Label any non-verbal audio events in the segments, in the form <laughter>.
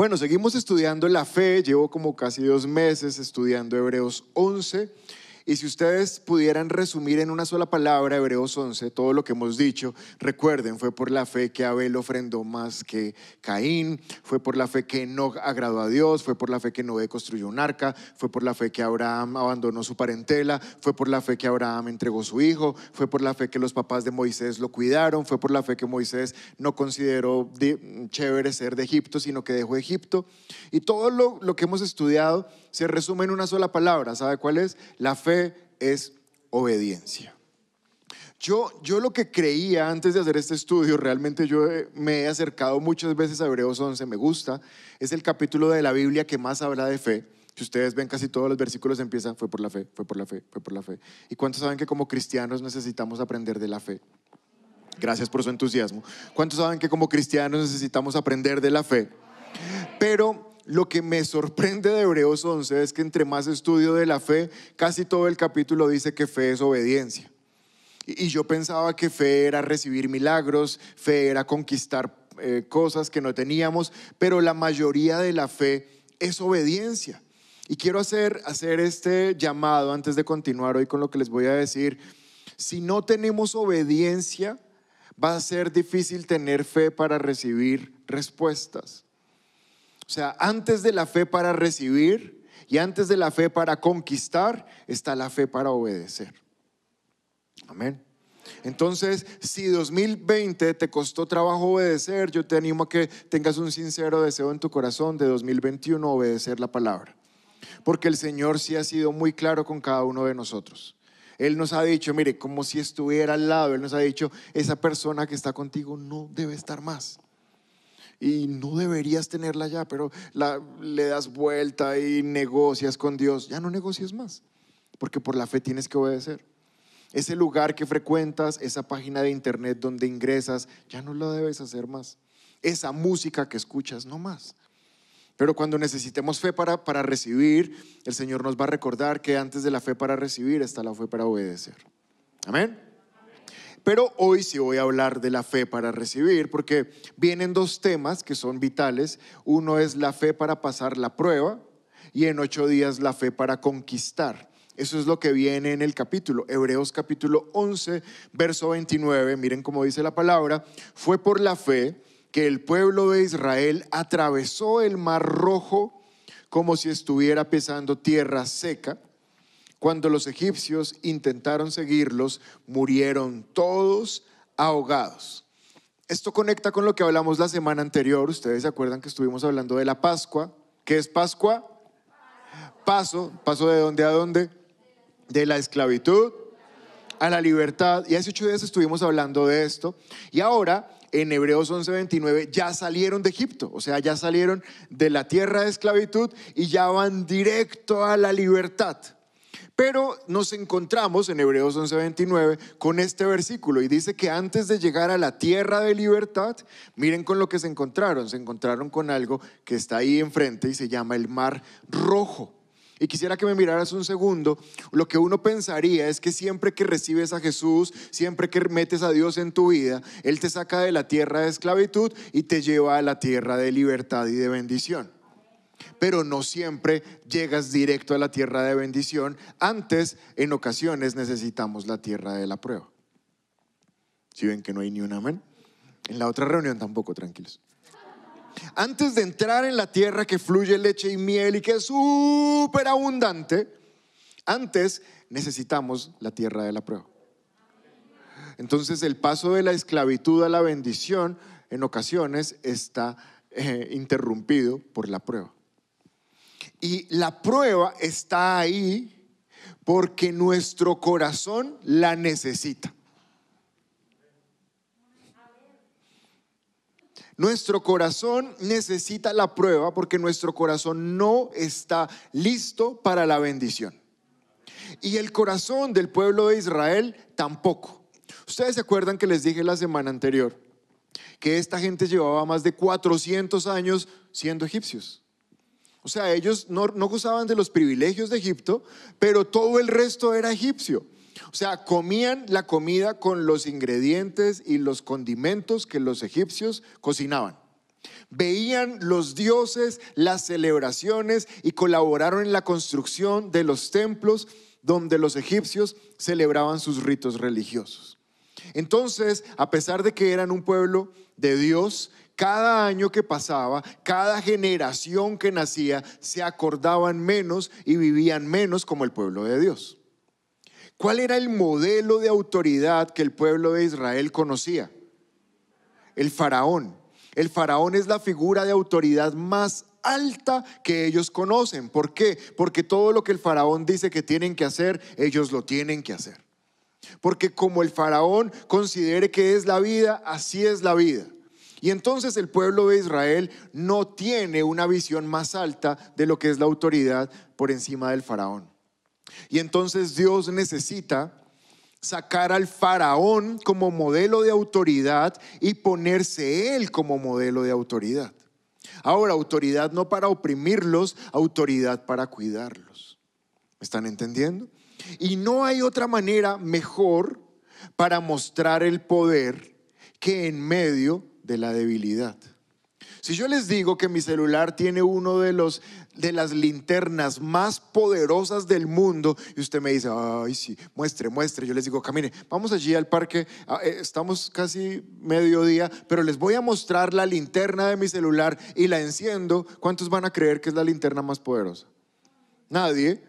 Bueno, seguimos estudiando la fe. Llevo como casi dos meses estudiando Hebreos 11 y si ustedes pudieran resumir en una sola palabra, Hebreos 11, todo lo que hemos dicho, recuerden, fue por la fe que Abel ofrendó más que Caín, fue por la fe que no agradó a Dios, fue por la fe que Noé construyó un arca, fue por la fe que Abraham abandonó su parentela, fue por la fe que Abraham entregó su hijo, fue por la fe que los papás de Moisés lo cuidaron, fue por la fe que Moisés no consideró chévere ser de Egipto, sino que dejó Egipto. Y todo lo, lo que hemos estudiado se resume en una sola palabra. ¿Sabe cuál es? La fe es obediencia. Yo, yo lo que creía antes de hacer este estudio, realmente yo me he acercado muchas veces a Hebreos 11, me gusta, es el capítulo de la Biblia que más habla de fe. Si ustedes ven casi todos los versículos empiezan, fue por la fe, fue por la fe, fue por la fe. ¿Y cuántos saben que como cristianos necesitamos aprender de la fe? Gracias por su entusiasmo. ¿Cuántos saben que como cristianos necesitamos aprender de la fe? Pero lo que me sorprende de Hebreos 11 es que entre más estudio de la fe, casi todo el capítulo dice que fe es obediencia. Y yo pensaba que fe era recibir milagros, fe era conquistar eh, cosas que no teníamos, pero la mayoría de la fe es obediencia. Y quiero hacer, hacer este llamado antes de continuar hoy con lo que les voy a decir. Si no tenemos obediencia, va a ser difícil tener fe para recibir respuestas. O sea, antes de la fe para recibir y antes de la fe para conquistar, está la fe para obedecer. Amén. Entonces, si 2020 te costó trabajo obedecer, yo te animo a que tengas un sincero deseo en tu corazón de 2021 obedecer la palabra. Porque el Señor sí ha sido muy claro con cada uno de nosotros. Él nos ha dicho, mire, como si estuviera al lado, Él nos ha dicho, esa persona que está contigo no debe estar más y no deberías tenerla ya, pero le das vuelta y negocias con Dios, ya no negocias más, porque por la fe tienes que obedecer. Ese lugar que frecuentas, esa página de internet donde ingresas, ya no lo debes hacer más. Esa música que escuchas, no más. Pero cuando necesitemos fe para, para recibir, el Señor nos va a recordar que antes de la fe para recibir está la fe para obedecer. Amén. Pero hoy sí voy a hablar de la fe para recibir, porque vienen dos temas que son vitales. Uno es la fe para pasar la prueba y en ocho días la fe para conquistar. Eso es lo que viene en el capítulo. Hebreos capítulo 11, verso 29. Miren cómo dice la palabra. Fue por la fe que el pueblo de Israel atravesó el mar rojo como si estuviera pisando tierra seca cuando los egipcios intentaron seguirlos, murieron todos ahogados. Esto conecta con lo que hablamos la semana anterior. Ustedes se acuerdan que estuvimos hablando de la Pascua. ¿Qué es Pascua? Paso. ¿Paso de dónde a dónde? De la esclavitud a la libertad. Y hace ocho días estuvimos hablando de esto. Y ahora, en Hebreos 11:29, ya salieron de Egipto. O sea, ya salieron de la tierra de esclavitud y ya van directo a la libertad. Pero nos encontramos en Hebreos 11:29 con este versículo y dice que antes de llegar a la tierra de libertad, miren con lo que se encontraron. Se encontraron con algo que está ahí enfrente y se llama el mar rojo. Y quisiera que me miraras un segundo. Lo que uno pensaría es que siempre que recibes a Jesús, siempre que metes a Dios en tu vida, Él te saca de la tierra de esclavitud y te lleva a la tierra de libertad y de bendición pero no siempre llegas directo a la tierra de bendición. Antes, en ocasiones, necesitamos la tierra de la prueba. Si ven que no hay ni un amén. En la otra reunión tampoco, tranquilos. Antes de entrar en la tierra que fluye leche y miel y que es súper abundante, antes necesitamos la tierra de la prueba. Entonces el paso de la esclavitud a la bendición en ocasiones está eh, interrumpido por la prueba. Y la prueba está ahí porque nuestro corazón la necesita. Nuestro corazón necesita la prueba porque nuestro corazón no está listo para la bendición. Y el corazón del pueblo de Israel tampoco. Ustedes se acuerdan que les dije la semana anterior que esta gente llevaba más de 400 años siendo egipcios. O sea, ellos no, gozaban de los privilegios de Egipto, pero todo el resto era egipcio. O sea, comían la comida con los ingredientes y los condimentos que los egipcios cocinaban. Veían los dioses, las celebraciones y colaboraron en la construcción de los templos donde los egipcios celebraban sus ritos religiosos. Entonces, a pesar de que eran un pueblo de Dios, cada año que pasaba, cada generación que nacía, se acordaban menos y vivían menos como el pueblo de Dios. ¿Cuál era el modelo de autoridad que el pueblo de Israel conocía? El faraón. El faraón es la figura de autoridad más alta que ellos conocen. ¿Por qué? Porque todo lo que el faraón dice que tienen que hacer, ellos lo tienen que hacer. Porque como el faraón considere que es la vida, así es la vida. Y entonces el pueblo de Israel no tiene una visión más alta de lo que es la autoridad por encima del faraón. Y entonces Dios necesita sacar al faraón como modelo de autoridad y ponerse él como modelo de autoridad. Ahora, autoridad no para oprimirlos, autoridad para cuidarlos. ¿Me están entendiendo? Y no hay otra manera mejor para mostrar el poder que en medio de la debilidad. Si yo les digo que mi celular tiene uno de los de las linternas más poderosas del mundo y usted me dice, "Ay, sí, muestre, muestre." Yo les digo, "Camine, vamos allí al parque, ah, eh, estamos casi mediodía, pero les voy a mostrar la linterna de mi celular y la enciendo." ¿Cuántos van a creer que es la linterna más poderosa? Nadie,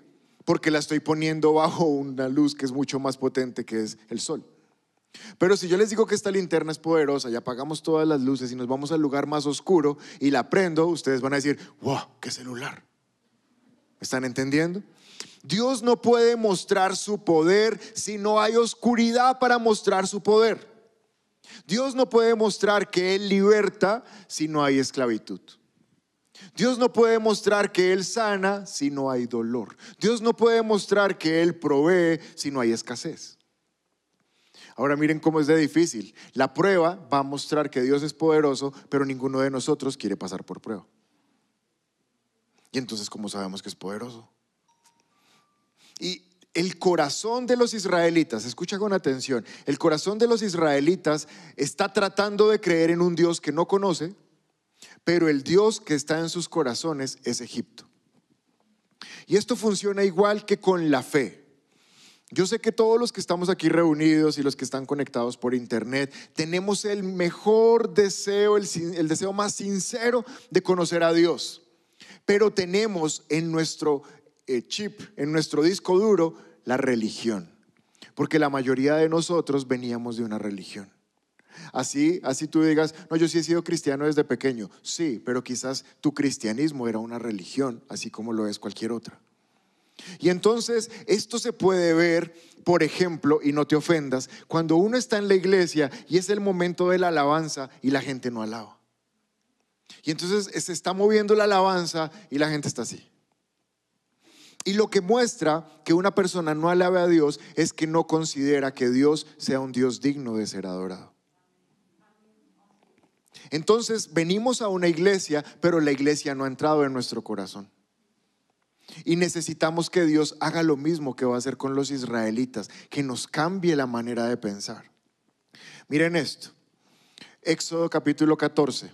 porque la estoy poniendo bajo una luz que es mucho más potente que es el sol. Pero si yo les digo que esta linterna es poderosa y apagamos todas las luces y nos vamos al lugar más oscuro y la prendo, ustedes van a decir, wow, qué celular. ¿Están entendiendo? Dios no puede mostrar su poder si no hay oscuridad para mostrar su poder. Dios no puede mostrar que Él liberta si no hay esclavitud. Dios no puede mostrar que Él sana si no hay dolor. Dios no puede mostrar que Él provee si no hay escasez. Ahora miren cómo es de difícil. La prueba va a mostrar que Dios es poderoso, pero ninguno de nosotros quiere pasar por prueba. Y entonces, ¿cómo sabemos que es poderoso? Y el corazón de los israelitas, escucha con atención, el corazón de los israelitas está tratando de creer en un Dios que no conoce, pero el Dios que está en sus corazones es Egipto. Y esto funciona igual que con la fe. Yo sé que todos los que estamos aquí reunidos y los que están conectados por internet tenemos el mejor deseo, el, deseo más sincero de conocer a Dios. Pero tenemos en nuestro eh, chip, en nuestro disco duro, la religión. Porque la mayoría de nosotros veníamos de una religión. Así, así tú digas, no, yo sí he sido cristiano desde pequeño. Sí, pero quizás tu cristianismo era una religión, así como lo es cualquier otra. Y entonces esto se puede ver, por ejemplo, y no te ofendas, cuando uno está en la iglesia y es el momento de la alabanza y la gente no alaba. Y entonces se está moviendo la alabanza y la gente está así. Y lo que muestra que una persona no alabe a Dios es que no considera que Dios sea un Dios digno de ser adorado. Entonces venimos a una iglesia, pero la iglesia no ha entrado en nuestro corazón. Y necesitamos que Dios haga lo mismo que va a hacer con los israelitas, que nos cambie la manera de pensar. Miren esto, Éxodo capítulo 14,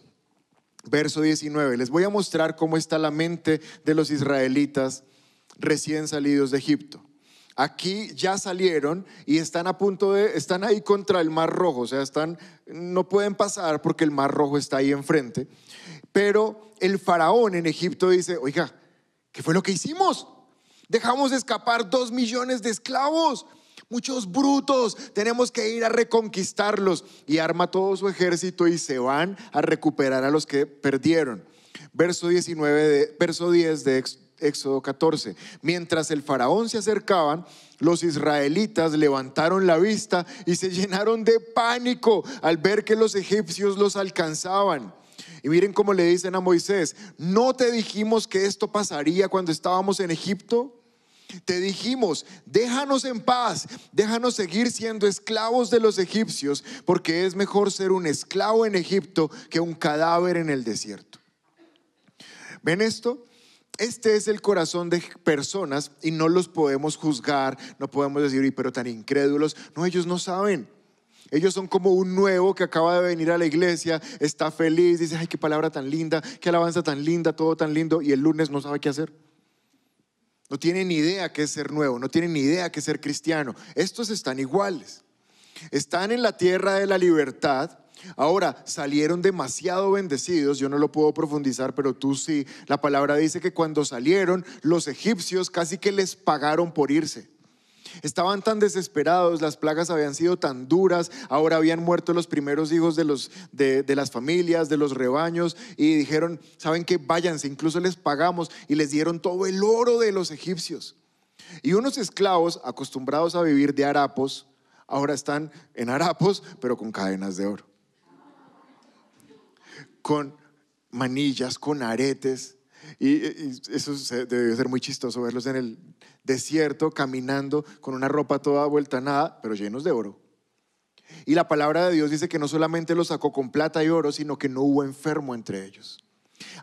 verso 19. Les voy a mostrar cómo está la mente de los israelitas recién salidos de Egipto. Aquí ya salieron y están a punto de, están ahí contra el Mar Rojo, o sea, están, no pueden pasar porque el Mar Rojo está ahí enfrente. Pero el faraón en Egipto dice, oiga, ¿Qué fue lo que hicimos? Dejamos escapar dos millones de esclavos. Muchos brutos, tenemos que ir a reconquistarlos. Y arma todo su ejército y se van a recuperar a los que perdieron. Verso 19, de, verso 10 de Éxodo 14. Mientras el faraón se acercaban, los israelitas levantaron la vista y se <laughs> llenaron de pánico al ver que los egipcios los alcanzaban. Y miren cómo le dicen a Moisés, ¿no te dijimos que esto pasaría cuando estábamos en Egipto? Te dijimos, déjanos en paz, déjanos seguir siendo esclavos de los egipcios, porque es mejor ser un esclavo en Egipto que un cadáver en el desierto. ¿Ven esto? Este es el corazón de personas y no los podemos juzgar, no podemos decir, pero tan incrédulos. No, ellos no saben. Ellos son como un nuevo que acaba de venir a la iglesia, está feliz, dice, ay, qué palabra tan linda, qué alabanza tan linda, todo tan lindo, y el lunes no sabe qué hacer. No tiene ni idea qué es ser nuevo, no tiene ni idea qué es ser cristiano. Estos están iguales. Están en la tierra de la libertad. Ahora, salieron demasiado bendecidos, yo no lo puedo profundizar, pero tú sí. La palabra dice que cuando salieron, los egipcios casi que les pagaron por irse. Estaban tan desesperados, las plagas habían sido tan duras, ahora habían muerto los primeros hijos de, los, de, las familias, de los rebaños, y dijeron, ¿saben qué? Váyanse, incluso les pagamos y les dieron todo el oro de los egipcios. Y unos esclavos acostumbrados a vivir de harapos, ahora están en harapos, pero con cadenas de oro. Con manillas, con aretes. Y, eso debe ser muy chistoso verlos en el desierto caminando con una ropa toda vuelta a nada, pero llenos de oro. Y la palabra de Dios dice que no solamente los sacó con plata y oro, sino que no hubo enfermo entre ellos.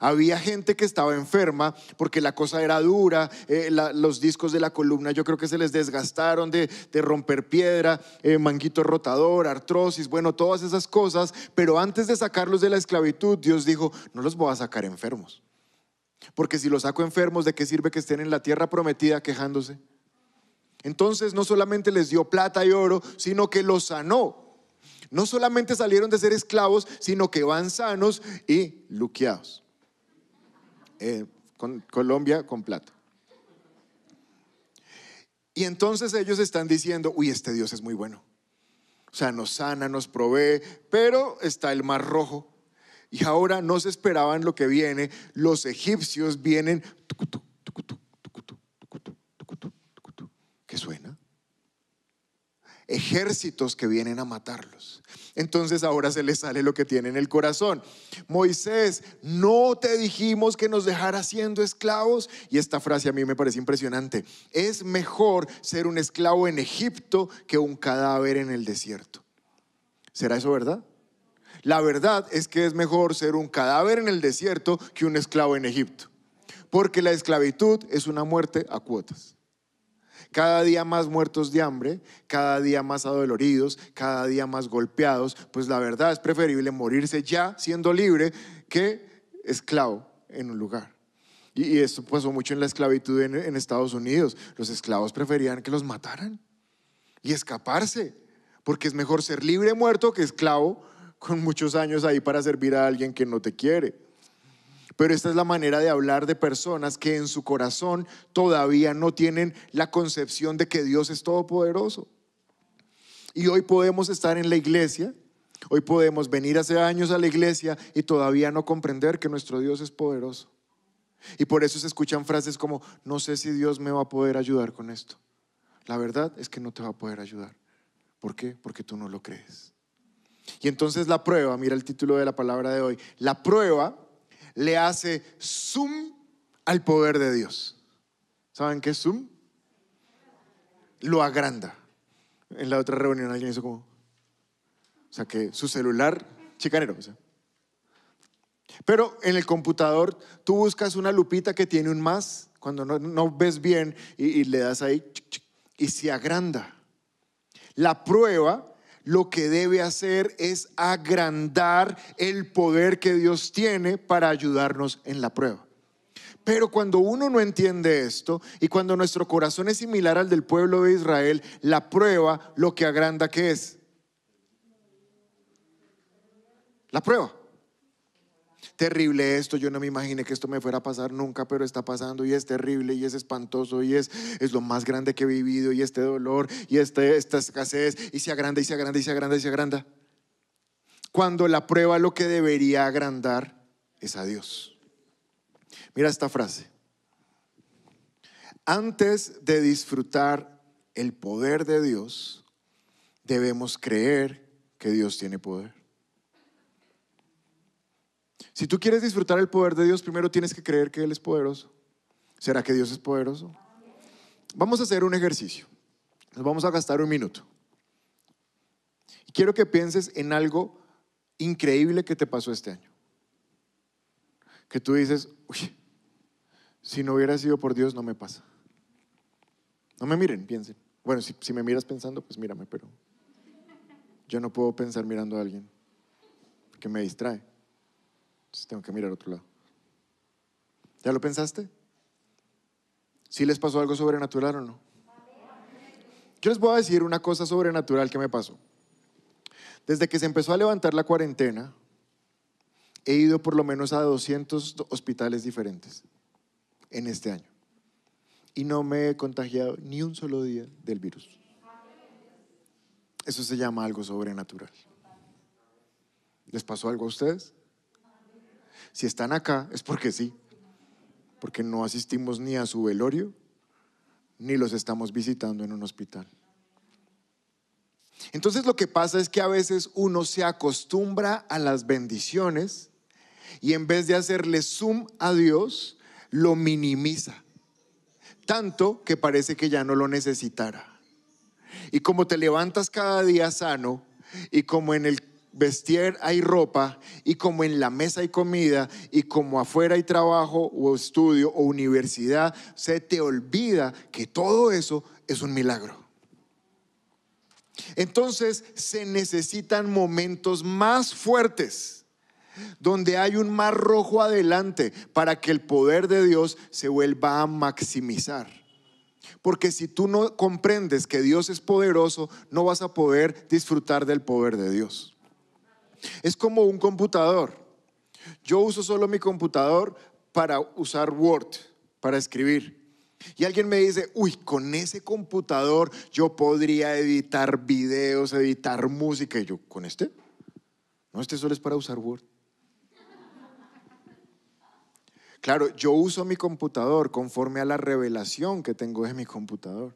Había gente que estaba enferma porque la cosa era dura, eh, los discos de la columna yo creo que se les desgastaron de, romper piedra, eh, manguito rotador, artrosis, bueno, todas esas cosas, pero antes de sacarlos de la esclavitud, Dios dijo, no los voy a sacar enfermos, porque si los saco enfermos, ¿de qué sirve que estén en la tierra prometida quejándose? Entonces no solamente les dio plata y oro, sino que los sanó. No solamente salieron de ser esclavos, sino que van sanos y luqueados. Eh, con Colombia con plata. Y entonces ellos están diciendo, uy, este Dios es muy bueno. O sea, nos sana, nos provee, pero está el mar rojo. Y ahora no se esperaban lo que viene. Los egipcios vienen. ¿Qué suena? Ejércitos que vienen a matarlos. Entonces ahora se le sale lo que tiene en el corazón. Moisés, ¿no te dijimos que nos dejara siendo esclavos? Y esta frase a mí me parece impresionante. Es mejor ser un esclavo en Egipto que un cadáver en el desierto. ¿Será eso verdad? La verdad es que es mejor ser un cadáver en el desierto que un esclavo en Egipto. Porque la esclavitud es una muerte a cuotas cada día más muertos de hambre, cada día más adoloridos, cada día más golpeados, pues la verdad es preferible morirse ya siendo libre que esclavo en un lugar. Y, esto pasó mucho en la esclavitud en, Estados Unidos. Los esclavos preferían que los mataran y escaparse, porque es mejor ser libre muerto que esclavo con muchos años ahí para servir a alguien que no te quiere. Pero esta es la manera de hablar de personas que en su corazón todavía no tienen la concepción de que Dios es todopoderoso. Y hoy podemos estar en la iglesia, hoy podemos venir hace años a la iglesia y todavía no comprender que nuestro Dios es poderoso. Y por eso se escuchan frases como, no sé si Dios me va a poder ayudar con esto. La verdad es que no te va a poder ayudar. ¿Por qué? Porque tú no lo crees. Y entonces la prueba, mira el título de la palabra de hoy, la prueba le hace zoom al poder de Dios. ¿Saben qué es zoom? Lo agranda. En la otra reunión alguien hizo como, o sea, que su celular, chicanero. Pero en el computador tú buscas una lupita que tiene un más, cuando no, ves bien y, y le das ahí y se agranda. La prueba lo que debe hacer es agrandar el poder que Dios tiene para ayudarnos en la prueba. Pero cuando uno no entiende esto y cuando nuestro corazón es similar al del pueblo de Israel, la prueba lo que agranda que es. La prueba terrible esto, yo no me imaginé que esto me fuera a pasar nunca, pero está pasando y es terrible y es espantoso y es, es lo más grande que he vivido y este dolor y este, esta escasez y se agranda y se agranda y se agranda y se agranda. Cuando la prueba lo que debería agrandar es a Dios. Mira esta frase. Antes de disfrutar el poder de Dios, debemos creer que Dios tiene poder. Si tú quieres disfrutar el poder de Dios, primero tienes que creer que Él es poderoso. ¿Será que Dios es poderoso? Vamos a hacer un ejercicio. Nos vamos a gastar un minuto. Quiero que pienses en algo increíble que te pasó este año. Que tú dices, uy, si no hubiera sido por Dios no me pasa. No me miren, piensen. Bueno, si, si me miras pensando, pues mírame, pero yo no puedo pensar mirando a alguien que me distrae. Tengo que mirar a otro lado. ¿Ya lo pensaste? ¿Sí les pasó algo sobrenatural o no? Yo les voy a decir una cosa sobrenatural que me pasó. Desde que se empezó a levantar la cuarentena, he ido por lo menos a 200 hospitales diferentes en este año. Y no me he contagiado ni un solo día del virus. Eso se llama algo sobrenatural. ¿Les pasó algo a ustedes? Si están acá es porque sí, porque no asistimos ni a su velorio, ni los estamos visitando en un hospital. Entonces lo que pasa es que a veces uno se acostumbra a las bendiciones y en vez de hacerle zoom a Dios, lo minimiza. Tanto que parece que ya no lo necesitara. Y como te levantas cada día sano y como en el vestir hay ropa y como en la mesa hay comida y como afuera hay trabajo o estudio o universidad, se te olvida que todo eso es un milagro. Entonces se necesitan momentos más fuertes donde hay un mar rojo adelante para que el poder de Dios se vuelva a maximizar. Porque si tú no comprendes que Dios es poderoso, no vas a poder disfrutar del poder de Dios. Es como un computador. Yo uso solo mi computador para usar Word, para escribir. Y alguien me dice, uy, con ese computador yo podría editar videos, editar música. Y yo, ¿con este? No, este solo es para usar Word. Claro, yo uso mi computador conforme a la revelación que tengo de mi computador.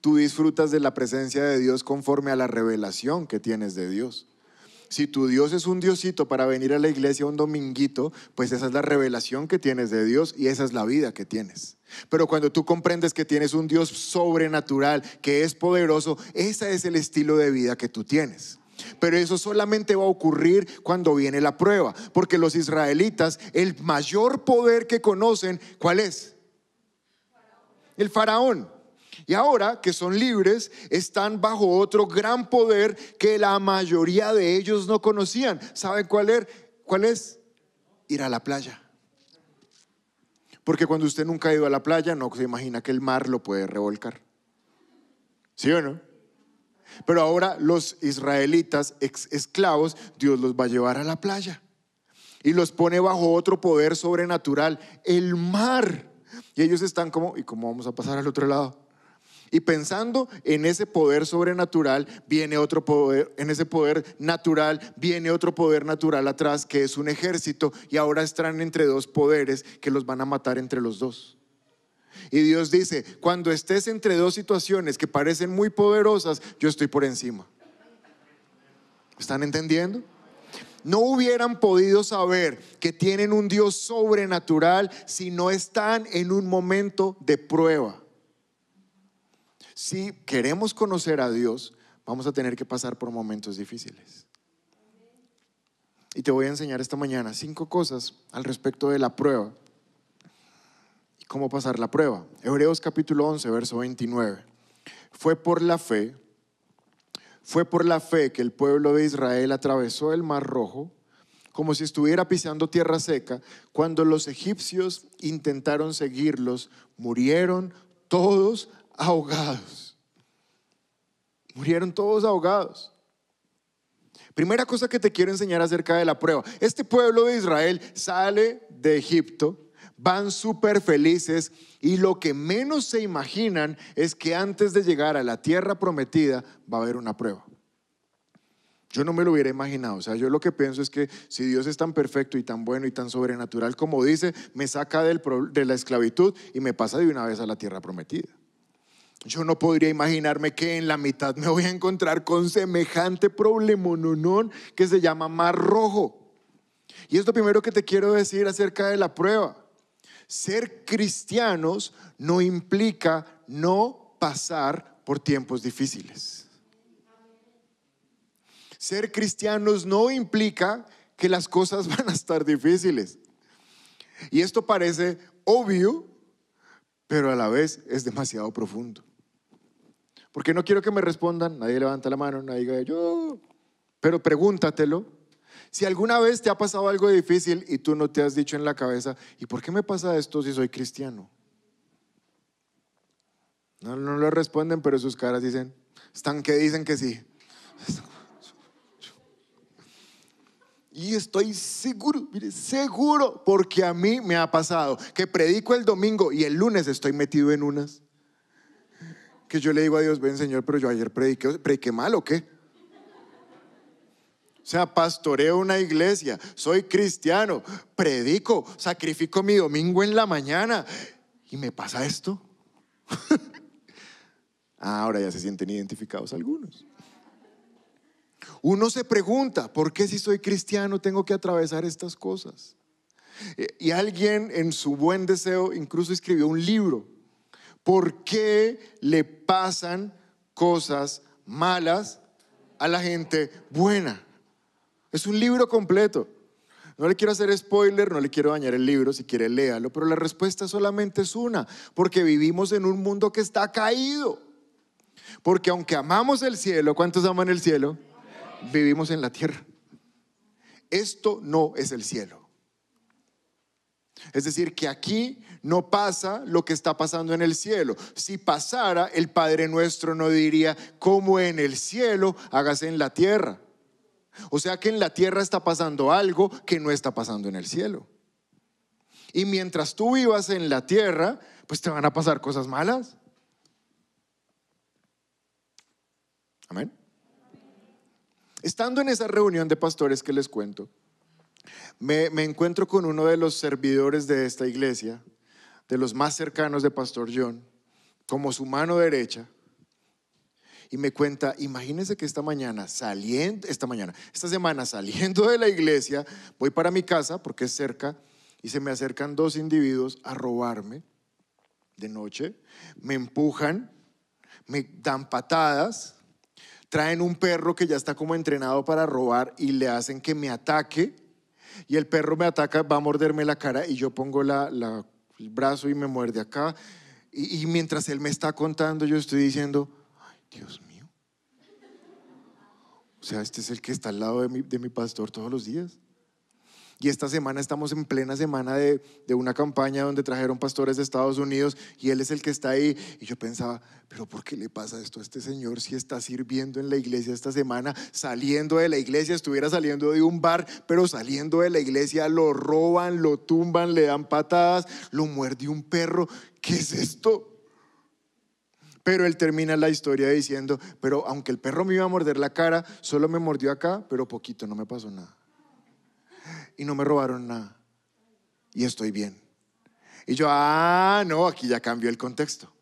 Tú disfrutas de la presencia de Dios conforme a la revelación que tienes de Dios. Si tu Dios es un diosito para venir a la iglesia un dominguito, pues esa es la revelación que tienes de Dios y esa es la vida que tienes. Pero cuando tú comprendes que tienes un Dios sobrenatural, que es poderoso, ese es el estilo de vida que tú tienes. Pero eso solamente va a ocurrir cuando viene la prueba, porque los israelitas, el mayor poder que conocen, ¿cuál es? El faraón. Y ahora que son libres, están bajo otro gran poder que la mayoría de ellos no conocían. ¿Saben cuál es? ¿Cuál es? Ir a la playa. Porque cuando usted nunca ha ido a la playa, no se imagina que el mar lo puede revolcar. ¿Sí o no? Pero ahora los israelitas esclavos, Dios los va a llevar a la playa y los pone bajo otro poder sobrenatural, el mar. Y ellos están como, ¿y cómo vamos a pasar al otro lado? Y pensando en ese poder sobrenatural, viene otro poder, en ese poder natural, viene otro poder natural atrás, que es un ejército, y ahora están entre dos poderes que los van a matar entre los dos. Y Dios dice, cuando estés entre dos situaciones que parecen muy poderosas, yo estoy por encima. ¿Están entendiendo? No hubieran podido saber que tienen un Dios sobrenatural si no están en un momento de prueba. Si queremos conocer a Dios, vamos a tener que pasar por momentos difíciles. Y te voy a enseñar esta mañana cinco cosas al respecto de la prueba cómo pasar la prueba. Hebreos capítulo 11, verso 29. Fue por la fe, fue por la fe que el pueblo de Israel atravesó el mar rojo como si estuviera pisando tierra seca, cuando los egipcios intentaron seguirlos, murieron todos ahogados. Murieron todos ahogados. Primera cosa que te quiero enseñar acerca de la prueba. Este pueblo de Israel sale de Egipto van súper felices y lo que menos se imaginan es que antes de llegar a la tierra prometida va a haber una prueba. Yo no me lo hubiera imaginado. O sea, yo lo que pienso es que si Dios es tan perfecto y tan bueno y tan sobrenatural como dice, me saca de la esclavitud y me pasa de una vez a la tierra prometida. Yo no podría imaginarme que en la mitad me voy a encontrar con semejante problema no que se llama mar rojo. Y es lo primero que te quiero decir acerca de la prueba. Ser cristianos no implica no pasar por tiempos difíciles. Ser cristianos no implica que las cosas <laughs> van a estar difíciles. Y esto parece obvio, pero a la vez es demasiado profundo. Porque no quiero que me respondan, nadie levanta la mano, nadie diga yo, pero pregúntatelo. Si alguna vez te ha pasado algo difícil y tú no te has dicho en la cabeza, ¿y por qué me pasa esto si soy cristiano? No, no le responden, pero sus caras dicen, están que dicen que sí. <laughs> Y estoy seguro, mire, seguro, porque a mí me ha pasado que predico el domingo y el lunes estoy metido en unas que yo le digo a Dios, ven Señor, pero yo ayer prediqué, prediqué mal o qué? O sea, pastoreo una iglesia, soy cristiano, predico, sacrifico mi domingo en la mañana y me pasa esto. <laughs> Ah, ahora ya se sienten identificados algunos. Uno se pregunta, ¿por qué si soy cristiano tengo que atravesar estas cosas? Eh, y alguien en su buen deseo incluso escribió un libro ¿Por qué le pasan cosas malas a la gente buena? Es un libro completo. No le quiero hacer spoiler, no le quiero dañar el libro, si quiere léalo, pero la respuesta solamente es una, porque vivimos en un mundo que está caído. Porque aunque amamos el cielo, ¿cuántos aman el cielo? Vivimos en la tierra. Esto no es el cielo. Es decir, que aquí no pasa lo que está pasando en el cielo. Si pasara, el Padre nuestro no diría, como en el cielo, hágase en la tierra. O sea que en la tierra está pasando algo que no está pasando en el cielo. Y mientras tú vivas en la tierra, pues te van a pasar cosas malas. Amén. Estando en esa reunión de pastores que les cuento, me, encuentro con uno de los servidores de esta iglesia, de los más cercanos de Pastor John, como su mano derecha, y me cuenta, imagínense que esta mañana saliendo, esta mañana, esta semana saliendo de la iglesia, voy para mi casa porque es cerca y se me acercan dos individuos a robarme de noche, me empujan, me dan patadas, traen un perro que ya está como entrenado para robar y le hacen que me ataque y el perro me ataca, va a morderme la cara y yo pongo el brazo y me muerde acá. Y, mientras él me está contando, yo estoy diciendo, ay, Dios mío. O sea, este es el que está al lado de mi pastor todos los días. Y esta semana estamos en plena semana de, una campaña donde trajeron pastores de Estados Unidos y él es el que está ahí. Y yo pensaba, pero ¿por qué le pasa esto a este señor si está sirviendo en la iglesia esta semana? Saliendo de la iglesia, estuviera saliendo de un bar, pero saliendo de la iglesia lo roban, lo tumban, le dan patadas, lo muerde un perro. ¿Qué es esto? Pero él termina la historia diciendo, pero aunque el perro me iba a morder la cara, solo me mordió acá, pero poquito, no me pasó nada y no me robaron nada. Y estoy bien. Y yo, ah, no, aquí ya cambió el contexto.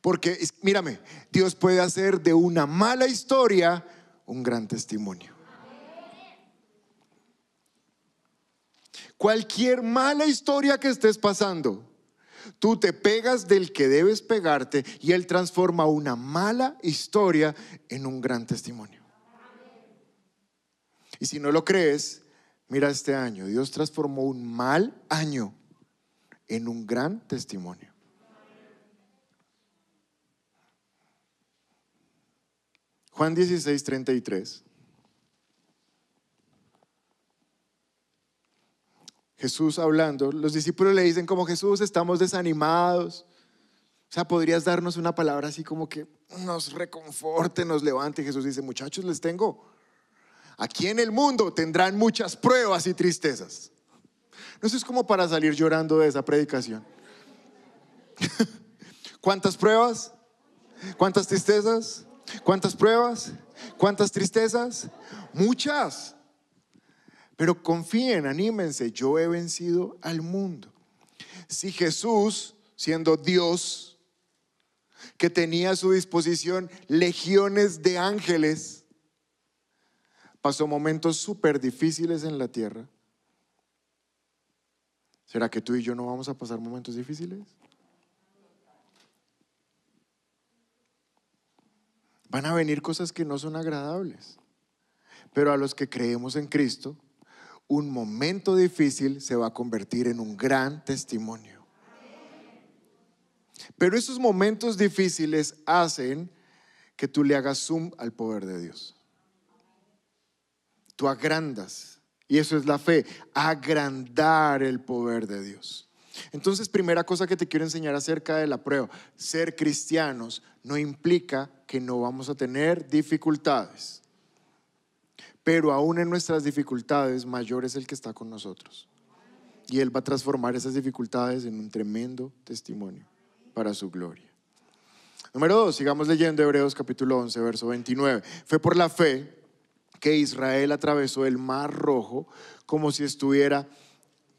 Porque, mírame, Dios puede hacer de una mala historia un gran testimonio. Cualquier mala historia que estés pasando, tú te pegas del que debes pegarte y Él transforma una mala historia en un gran testimonio. Y si no lo crees, Mira este año, Dios transformó un mal año en un gran testimonio. Juan 16, 33. Jesús hablando, los discípulos le dicen como Jesús, estamos desanimados. O sea, podrías darnos una palabra así como que nos reconforte, nos levante. Jesús dice, muchachos, les tengo Aquí en el mundo tendrán muchas pruebas y tristezas. No sé, es como para salir llorando de esa predicación. <laughs> ¿Cuántas pruebas? ¿Cuántas tristezas? ¿Cuántas pruebas? ¿Cuántas tristezas? Muchas. Pero confíen, anímense, yo he vencido al mundo. Si Jesús, siendo Dios, que tenía a su disposición legiones de ángeles, pasó momentos súper difíciles en la tierra. ¿Será que tú y yo no vamos a pasar momentos difíciles? Van a venir cosas que no son agradables. Pero a los que creemos en Cristo, un momento difícil se va a convertir en un gran testimonio. Pero esos momentos difíciles hacen que tú le hagas zoom al poder de Dios. Agrandas. Y eso es la fe, agrandar el poder de Dios. Entonces, primera cosa que te quiero enseñar acerca de la prueba, ser cristianos no implica que no vamos a tener dificultades. Pero aún en nuestras dificultades, mayor es el que está con nosotros. Y Él va a transformar esas dificultades en un tremendo testimonio para su gloria. Número dos, sigamos leyendo Hebreos capítulo 11, verso 29. Fue por la fe que Israel atravesó el mar rojo como si estuviera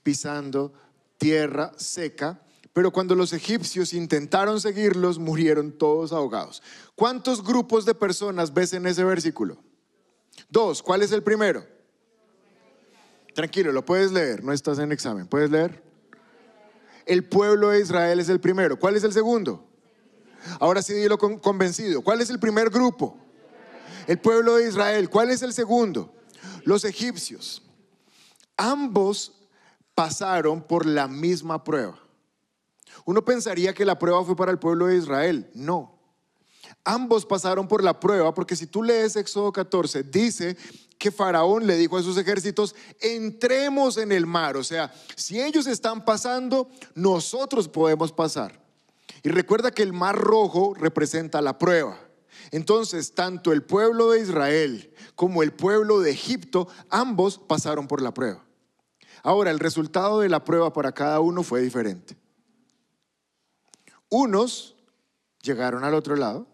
pisando tierra seca, pero cuando los egipcios intentaron seguirlos, murieron todos ahogados. ¿Cuántos grupos de personas ves en ese versículo? Dos, ¿cuál es el primero? Tranquilo, lo puedes leer, no estás en examen, ¿puedes leer? El pueblo de Israel es el primero. ¿Cuál es el segundo? Ahora sí dilo convencido. ¿Cuál es el primer grupo? El pueblo de Israel. ¿Cuál es el segundo? Los egipcios. Ambos pasaron por la misma prueba. Uno pensaría que la prueba fue para el pueblo de Israel. No. Ambos pasaron por la prueba porque si tú lees Éxodo 14, dice que Faraón le dijo a sus ejércitos, entremos en el mar. O sea, si ellos están pasando, nosotros podemos pasar. Y recuerda que el mar rojo representa la prueba. Entonces, tanto el pueblo de Israel como el pueblo de Egipto, ambos pasaron por la prueba. Ahora, el resultado de la prueba para cada uno fue diferente. Unos llegaron al otro lado,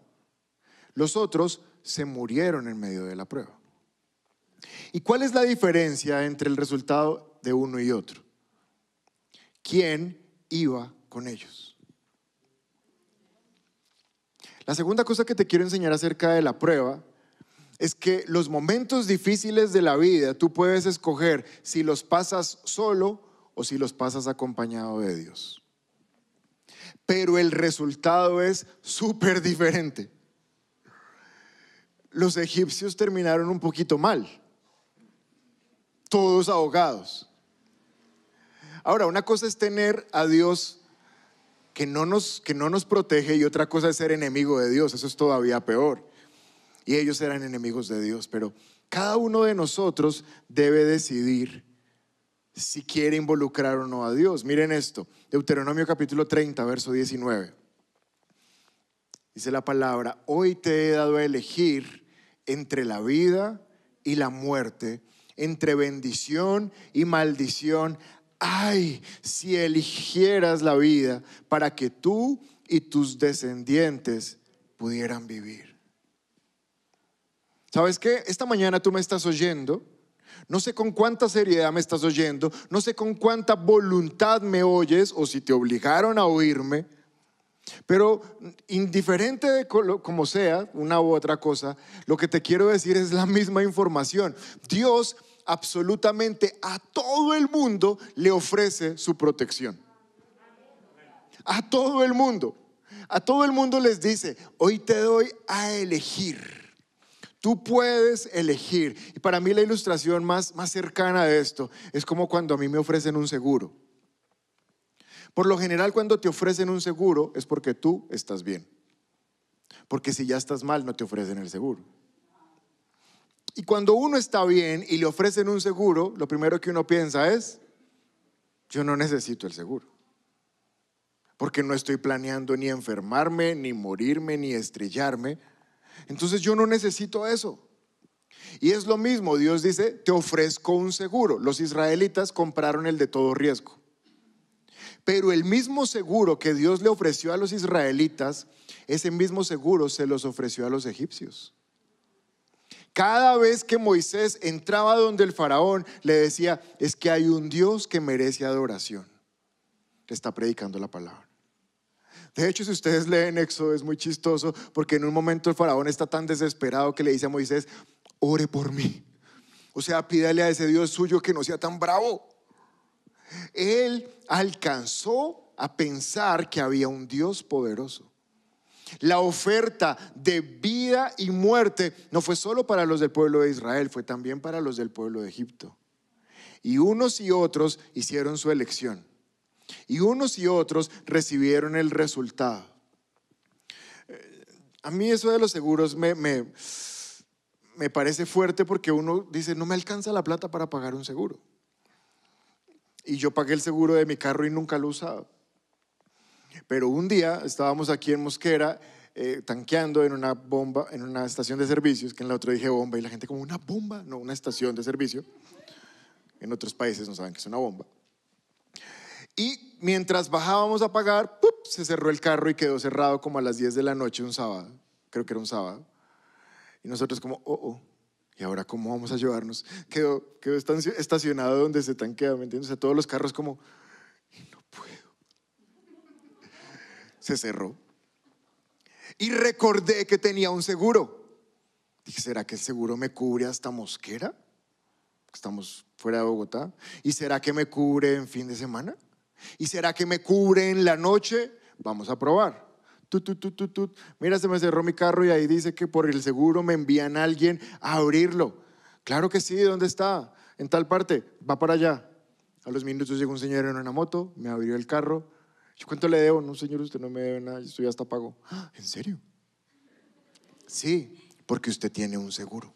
los otros se murieron en medio de la prueba. ¿Y cuál es la diferencia entre el resultado de uno y otro? ¿Quién iba con ellos? La segunda cosa que te quiero enseñar acerca de la prueba es que los momentos difíciles de la vida tú puedes escoger si los pasas solo o si los pasas acompañado de Dios. Pero el resultado es súper diferente. Los egipcios terminaron un poquito mal, todos ahogados. Ahora, una cosa es tener a Dios que no nos, que no nos protege y otra cosa es ser enemigo de Dios, eso es todavía peor y ellos eran enemigos de Dios, pero cada uno de nosotros debe decidir si quiere involucrar o no a Dios. Miren esto, Deuteronomio capítulo 30, verso 19. Dice la palabra, hoy te he dado a elegir entre la vida y la muerte, entre bendición y maldición. Ay, si eligieras la vida para que tú y tus descendientes pudieran vivir. ¿Sabes qué? Esta mañana tú me estás oyendo. No sé con cuánta seriedad me estás oyendo, no sé con cuánta voluntad me oyes o si te obligaron a oírme, pero indiferente de como sea, una u otra cosa, lo que te quiero decir es la misma información. Dios absolutamente a todo el mundo le ofrece su protección. A todo el mundo. A todo el mundo les dice, hoy te doy a elegir. Tú puedes elegir. Y para mí la ilustración más, más cercana de esto es como cuando a mí me ofrecen un seguro. Por lo general cuando te ofrecen un seguro es porque tú estás bien. Porque si ya estás mal no te ofrecen el seguro. Y cuando uno está bien y le ofrecen un seguro, lo primero que uno piensa es, yo no necesito el seguro. Porque no estoy planeando ni enfermarme, ni morirme, ni estrellarme entonces yo no necesito eso. Y es lo mismo, Dios dice, te ofrezco un seguro. Los israelitas compraron el de todo riesgo. Pero el mismo seguro que Dios le ofreció a los israelitas, ese mismo seguro se los ofreció a los egipcios. Cada vez que Moisés entraba donde el faraón, le decía, es que hay un Dios que merece adoración. Le está predicando la palabra. De hecho, si ustedes leen Éxodo es muy chistoso porque en un momento el faraón está tan desesperado que le dice a Moisés, ore por mí. O sea, pídale a ese Dios suyo que no sea tan bravo. Él alcanzó a pensar que había un Dios poderoso. La oferta de vida y muerte no fue solo para los del pueblo de Israel, fue también para los del pueblo de Egipto. Y unos y otros hicieron su elección y unos y otros recibieron el resultado. A mí eso de los seguros me, me, me parece fuerte porque uno dice, no me alcanza la plata para pagar un seguro. Y yo pagué el seguro de mi carro y nunca lo he usado. Pero un día estábamos aquí en Mosquera eh, tanqueando en una bomba, en una estación de servicios, que en la otra dije bomba y la gente como una bomba, no, una estación de servicio. En otros países no saben que es una bomba. Y mientras bajábamos a pagar, se cerró el carro y quedó cerrado como a las 10 de la noche un sábado. Creo que era un sábado. Y nosotros como, oh, oh, ¿y ahora cómo vamos a llevarnos? Quedó, quedó estacionado donde se tanquea, ¿me entiendes? Todos los carros como, no puedo. Se cerró. Y recordé que tenía un seguro. Dije, ¿será que el seguro me cubre hasta Mosquera? Estamos fuera de Bogotá. ¿Y será que me cubre en fin de semana? ¿Y será que me cubre en la noche? Vamos a probar. Mira, se me cerró mi carro y ahí dice que por el seguro me envían a alguien a abrirlo. Claro que sí, ¿dónde está? En tal parte, va para allá. A los minutos llegó un señor en una moto, me abrió el carro. ¿Yo cuánto le debo? No, señor, usted no me debe nada, esto ya está pago. <gasps> ¿En serio? Sí, porque usted tiene un seguro.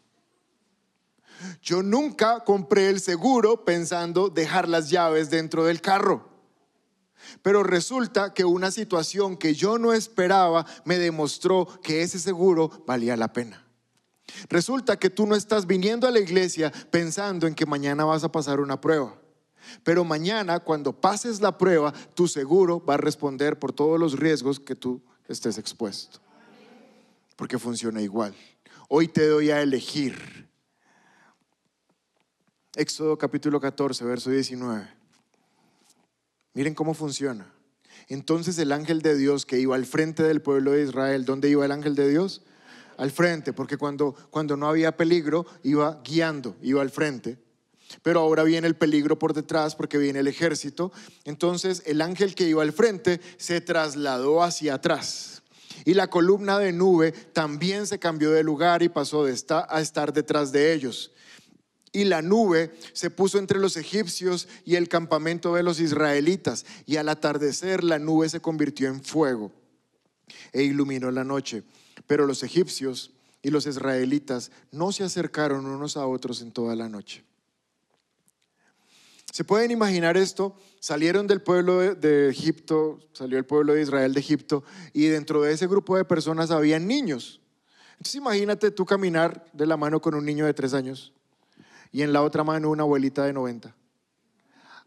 Yo nunca compré el seguro pensando dejar las llaves dentro del carro. Pero resulta que una situación que yo no esperaba me demostró que ese seguro valía la pena. Resulta que tú no estás viniendo a la iglesia pensando en que mañana vas a pasar una prueba. Pero mañana, cuando pases la prueba, tu seguro va a responder por todos los riesgos que tú estés expuesto. Porque funciona igual. Hoy te doy a elegir. Éxodo capítulo 14, verso 19. Miren cómo funciona. Entonces el ángel de Dios que iba al frente del pueblo de Israel, ¿dónde iba el ángel de Dios? Al frente, porque cuando, cuando no había peligro, iba guiando, iba al frente. Pero ahora viene el peligro por detrás porque viene el ejército. Entonces el ángel que iba al frente se trasladó hacia atrás. Y la columna de nube también se cambió de lugar y pasó de estar, a estar detrás de ellos y la nube se puso entre los egipcios y el campamento de los israelitas, y al atardecer la nube se convirtió en fuego e iluminó la noche. Pero los egipcios y los israelitas no se acercaron unos a otros en toda la noche. ¿Se pueden imaginar esto? Salieron del pueblo de, Egipto, salió el pueblo de Israel de Egipto, y dentro de ese grupo de personas había niños. Entonces imagínate tú caminar de la mano con un niño de tres años y en la otra mano una abuelita de 90.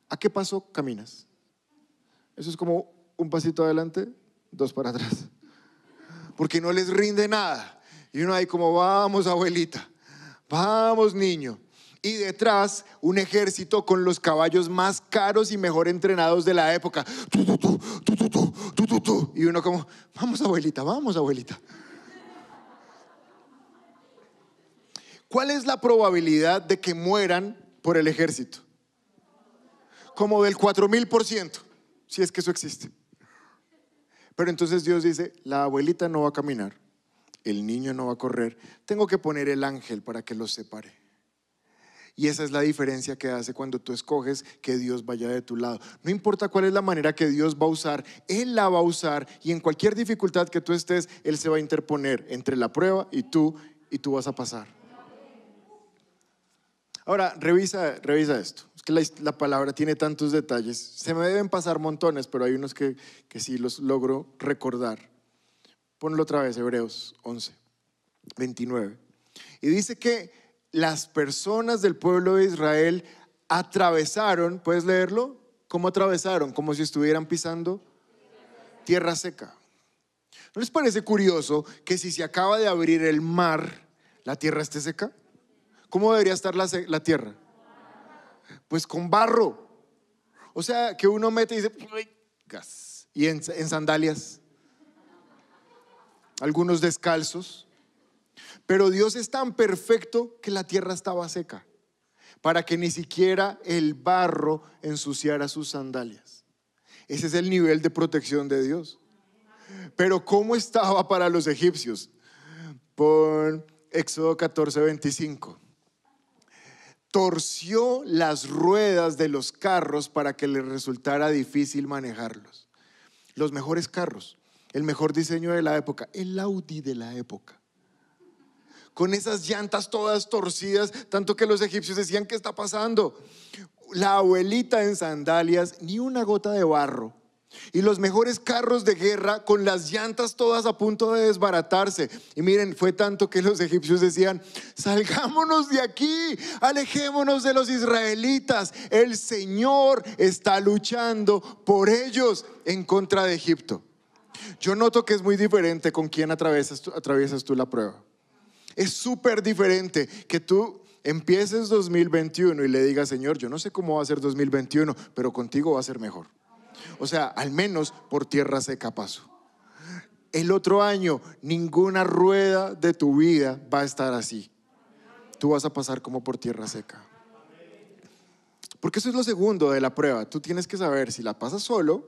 ¿A qué paso caminas? Eso es como un pasito adelante, dos para atrás. Porque no les rinde nada. Y uno ahí como, vamos abuelita, vamos niño. Y detrás un ejército con los caballos más caros y mejor entrenados de la época. y uno como, vamos abuelita, vamos abuelita. ¿Cuál es la probabilidad de que mueran por el ejército? Como del 4000%, si es que eso existe. Pero entonces Dios dice, la abuelita no va a caminar, el niño no va a correr, tengo que poner el ángel para que los separe. Y esa es la diferencia que hace cuando tú escoges que Dios vaya de tu lado. No importa cuál es la manera que Dios va a usar, Él la va a usar y en cualquier dificultad que tú estés, Él se va a interponer entre la prueba y tú y tú vas a pasar. Ahora, revisa, revisa esto. Es que la, palabra tiene tantos detalles. Se me deben pasar montones, pero hay unos que, que sí los logro recordar. Ponlo otra vez, Hebreos 11, 29. Y dice que las personas del pueblo de Israel atravesaron, ¿puedes leerlo? ¿Cómo atravesaron? Como si estuvieran pisando tierra seca. ¿No les parece curioso que si se acaba de abrir el mar, la tierra esté seca? ¿Cómo debería estar la, tierra? Pues con barro. O sea, que uno mete y dice, gas. Y en, en sandalias. Algunos descalzos. Pero Dios es tan perfecto que la tierra estaba seca. Para que ni siquiera el barro ensuciara sus sandalias. Ese es el nivel de protección de Dios. Pero ¿cómo estaba para los egipcios? Por Éxodo 14, 25 torció las ruedas de los carros para que le resultara difícil manejarlos. Los mejores carros, el mejor diseño de la época, el Audi de la época. Con esas llantas todas torcidas, tanto que los egipcios decían, ¿qué está pasando? La abuelita en sandalias, ni una gota de barro. Y los mejores carros de guerra con las llantas todas a punto de desbaratarse. Y miren, fue tanto que los egipcios decían, salgámonos de aquí, alejémonos de los israelitas. El Señor está luchando por ellos en contra de Egipto. Yo noto que es muy diferente con quién atraviesas tú, atraviesas tú la prueba. Es súper diferente que tú empieces 2021 y le digas, Señor, yo no sé cómo va a ser 2021, pero contigo va a ser mejor. O sea, al menos por tierra seca paso. El otro año, ninguna rueda de tu vida va a estar así. Tú vas a pasar como por tierra seca. Porque eso es lo segundo de la prueba. Tú tienes que saber si la pasas solo,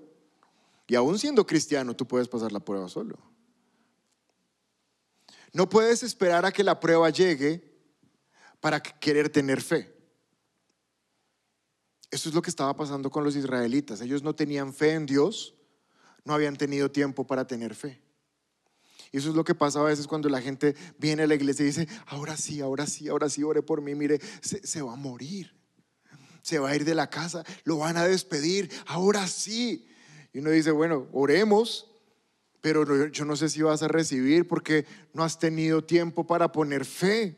y aún siendo cristiano, tú puedes pasar la prueba solo. No puedes esperar a que la prueba llegue para querer tener fe. Eso es lo que estaba pasando con los israelitas. Ellos no tenían fe en Dios, no habían tenido tiempo para tener fe. Y eso es lo que pasa a veces cuando la gente viene a la iglesia y dice, ahora sí, ahora sí, ahora sí, ore por mí, mire, se, se va a morir, se va a ir de la casa, lo van a despedir, ahora sí. Y uno dice, bueno, oremos, pero yo no sé si vas a recibir porque no has tenido tiempo para poner fe.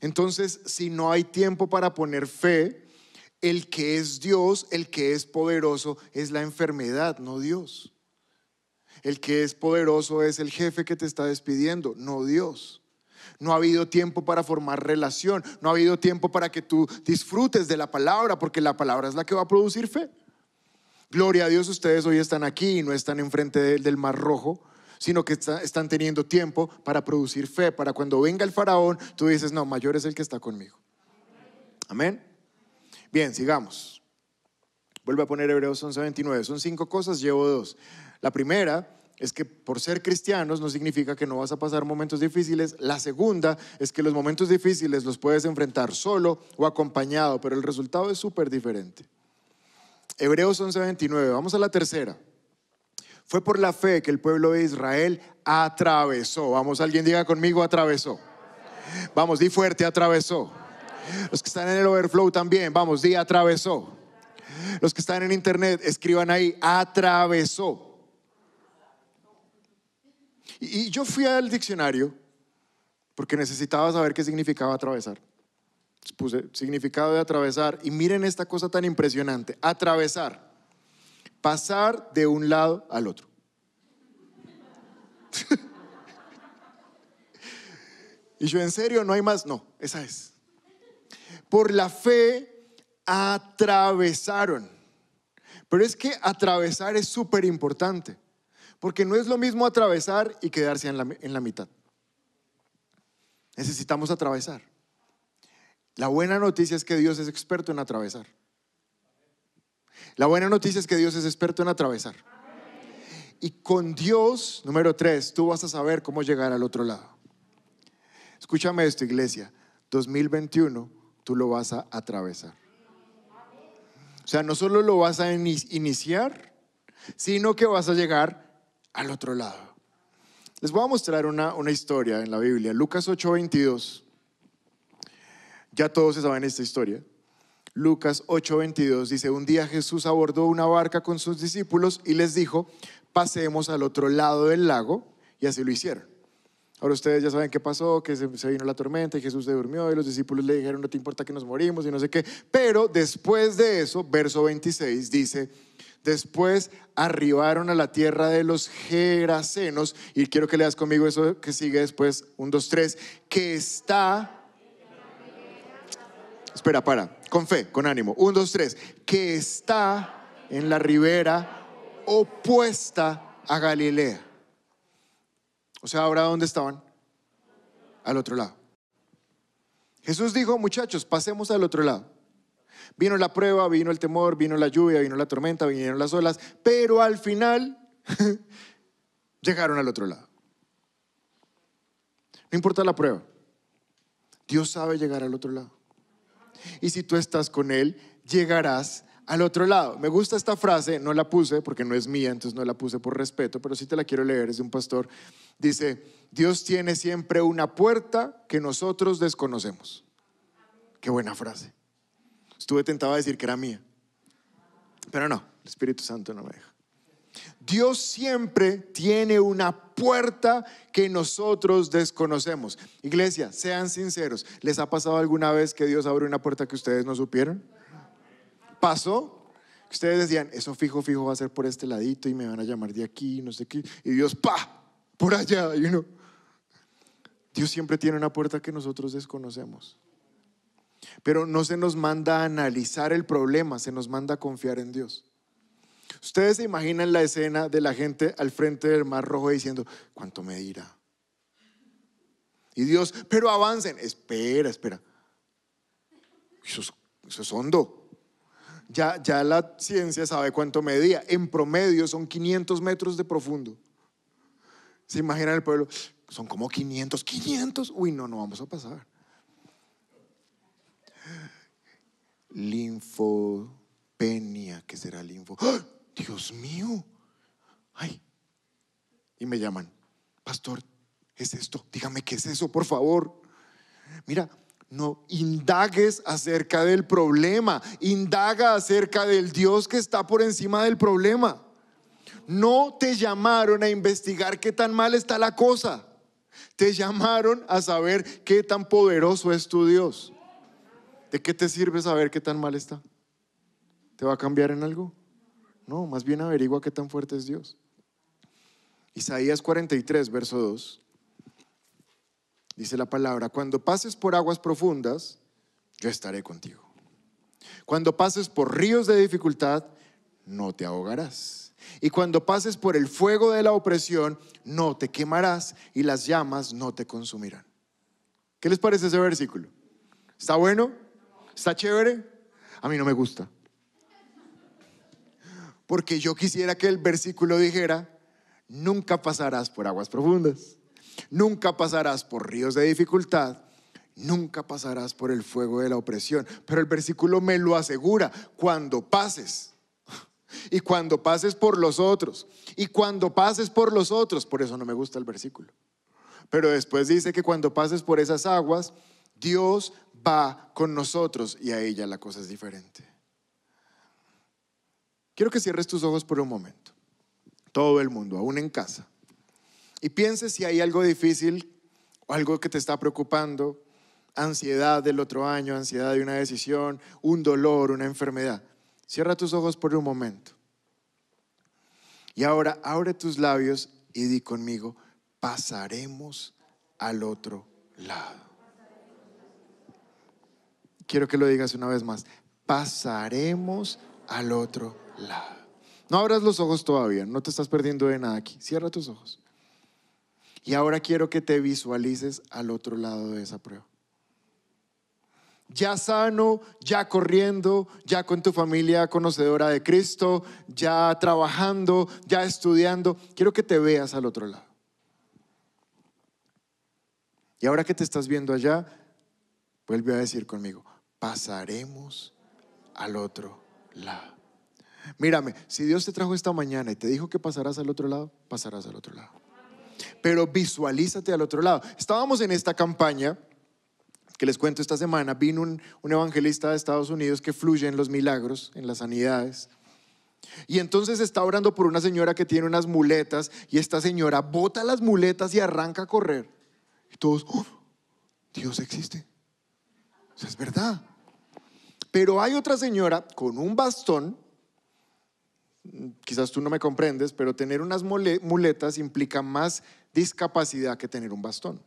Entonces, si no hay tiempo para poner fe, el que es Dios, el que es poderoso, es la enfermedad, no Dios. El que es poderoso es el jefe que te está despidiendo, no Dios. No ha habido tiempo para formar relación, no ha habido tiempo para que tú disfrutes de la palabra, porque la palabra es la que va a producir fe. Gloria a Dios, ustedes hoy están aquí y no están enfrente del mar rojo, sino que están teniendo tiempo para producir fe, para cuando venga el faraón, tú dices, no, mayor es el que está conmigo. Amén. Bien, sigamos. Vuelve a poner Hebreos 11:29. Son cinco cosas, llevo dos. La primera es que por ser cristianos no significa que no vas a pasar momentos difíciles. La segunda es que los momentos difíciles los puedes enfrentar solo o acompañado, pero el resultado es súper diferente. Hebreos 11:29. Vamos a la tercera. Fue por la fe que el pueblo de Israel atravesó. Vamos, alguien diga conmigo, atravesó. Vamos, di fuerte, atravesó. Los que están en el overflow también, vamos, di atravesó. Los que están en internet, escriban ahí, atravesó. Y, yo fui al diccionario porque necesitaba saber qué significaba atravesar. Puse significado de atravesar y miren esta cosa tan impresionante. Atravesar, pasar de un lado al otro. <laughs> y yo, ¿en serio? ¿No hay más? No, esa es por la fe atravesaron. Pero es que atravesar es súper importante, porque no es lo mismo atravesar y quedarse en la, en la mitad. Necesitamos atravesar. La buena noticia es que Dios es experto en atravesar. La buena noticia es que Dios es experto en atravesar. Y con Dios, número tres, tú vas a saber cómo llegar al otro lado. Escúchame esto, iglesia. 2021 tú lo vas a atravesar. O sea, no solo lo vas a iniciar, sino que vas a llegar al otro lado. Les voy a mostrar una, una historia en la Biblia, Lucas 8:22. Ya todos se saben esta historia. Lucas 8:22 dice, un día Jesús abordó una barca con sus discípulos y les dijo, pasemos al otro lado del lago, y así lo hicieron. Ahora ustedes ya saben qué pasó, que se, vino la tormenta y Jesús se durmió y los discípulos le dijeron, no te importa que nos morimos y no sé qué. Pero después de eso, verso 26 dice, después arribaron a la tierra de los Gerasenos, y quiero que leas conmigo eso que sigue después, un, dos, tres, que está... Espera, para, con fe, con ánimo. Un, dos, tres, que está en la ribera opuesta a Galilea. O sea, ahora ¿dónde estaban? Al otro lado. Jesús dijo, muchachos, pasemos al otro lado. Vino la prueba, vino el temor, vino la lluvia, vino la tormenta, vinieron las olas, pero al final <laughs> llegaron al otro lado. No importa la prueba, Dios sabe llegar al otro lado. Y si tú estás con Él, llegarás al otro lado. Me gusta esta frase, no la puse porque no es mía, entonces no la puse por respeto, pero sí te la quiero leer, es de un pastor. Dice, Dios tiene siempre una puerta que nosotros desconocemos. Qué buena frase. Estuve tentado a decir que era mía, pero no, el Espíritu Santo no me deja. Dios siempre tiene una puerta que nosotros desconocemos. Iglesia, sean sinceros. ¿Les ha pasado alguna vez que Dios abre una puerta que ustedes no supieron? pasó, ustedes decían, eso fijo, fijo va a ser por este ladito y me van a llamar de aquí, no sé qué. Y Dios, pa, por allá, y uno. Dios siempre tiene una puerta que nosotros desconocemos. Pero no se nos manda a analizar el problema, se nos manda a confiar en Dios. Ustedes se imaginan la escena de la gente al frente del mar rojo diciendo, ¿cuánto me dirá? Y Dios, pero avancen, espera, espera. Eso es, hondo ya, ya la ciencia sabe cuánto medía. En promedio son 500 metros de profundo. ¿Se imaginan el pueblo? Son como 500, 500. Uy, no, no vamos a pasar. Linfopenia, ¿qué será linfo? ¡Ah! Dios mío. Ay. Y me llaman, pastor, ¿es esto? Dígame qué es eso, por favor. Mira, no indagues acerca del problema, indaga acerca del Dios que está por encima del problema. No te llamaron a investigar qué tan mal está la cosa. Te llamaron a saber qué tan poderoso es tu Dios. ¿De qué te sirve saber qué tan mal está? ¿Te va a cambiar en algo? No, más bien averigua qué tan fuerte es Dios. Isaías 43, verso 2. Dice la palabra, cuando pases por aguas profundas, yo estaré contigo. Cuando pases por ríos de dificultad, no te ahogarás. Y cuando pases por el fuego de la opresión, no te quemarás y las llamas no te consumirán. ¿Qué les parece ese versículo? ¿Está bueno? ¿Está chévere? A mí no me gusta. Porque yo quisiera que el versículo dijera, nunca pasarás por aguas profundas. Nunca pasarás por ríos de dificultad, nunca pasarás por el fuego de la opresión. Pero el versículo me lo asegura, cuando pases. Y cuando pases por los otros. Y cuando pases por los otros. Por eso no me gusta el versículo. Pero después dice que cuando pases por esas aguas, Dios va con nosotros y a ella la cosa es diferente. Quiero que cierres tus ojos por un momento. Todo el mundo, aún en casa y pienses si hay algo difícil o algo que te está preocupando, ansiedad del otro año, ansiedad de una decisión, un dolor, una enfermedad. Cierra tus ojos por un momento. Y ahora abre tus labios y di conmigo, pasaremos al otro lado. Quiero que lo digas una vez más, pasaremos al otro lado. No abras los ojos todavía, no te estás perdiendo de nada aquí. Cierra tus ojos. Y ahora quiero que te visualices al otro lado de esa prueba. Ya sano, ya corriendo, ya con tu familia conocedora de Cristo, ya trabajando, ya estudiando. Quiero que te veas al otro lado. Y ahora que te estás viendo allá, vuelve a decir conmigo, pasaremos al otro lado. Mírame, si Dios te trajo esta mañana y te dijo que pasarás al otro lado, pasarás al otro lado pero visualízate al otro lado. Estábamos en esta campaña que les cuento esta semana, vino un, evangelista de Estados Unidos que fluye en los milagros, en las sanidades. Y entonces está orando por una señora que tiene unas muletas y esta señora bota las muletas y arranca a correr. Y todos, oh, Dios existe. Es verdad. Pero hay otra señora con un bastón quizás tú no me comprendes, pero tener unas muletas implica más discapacidad que tener un bastón.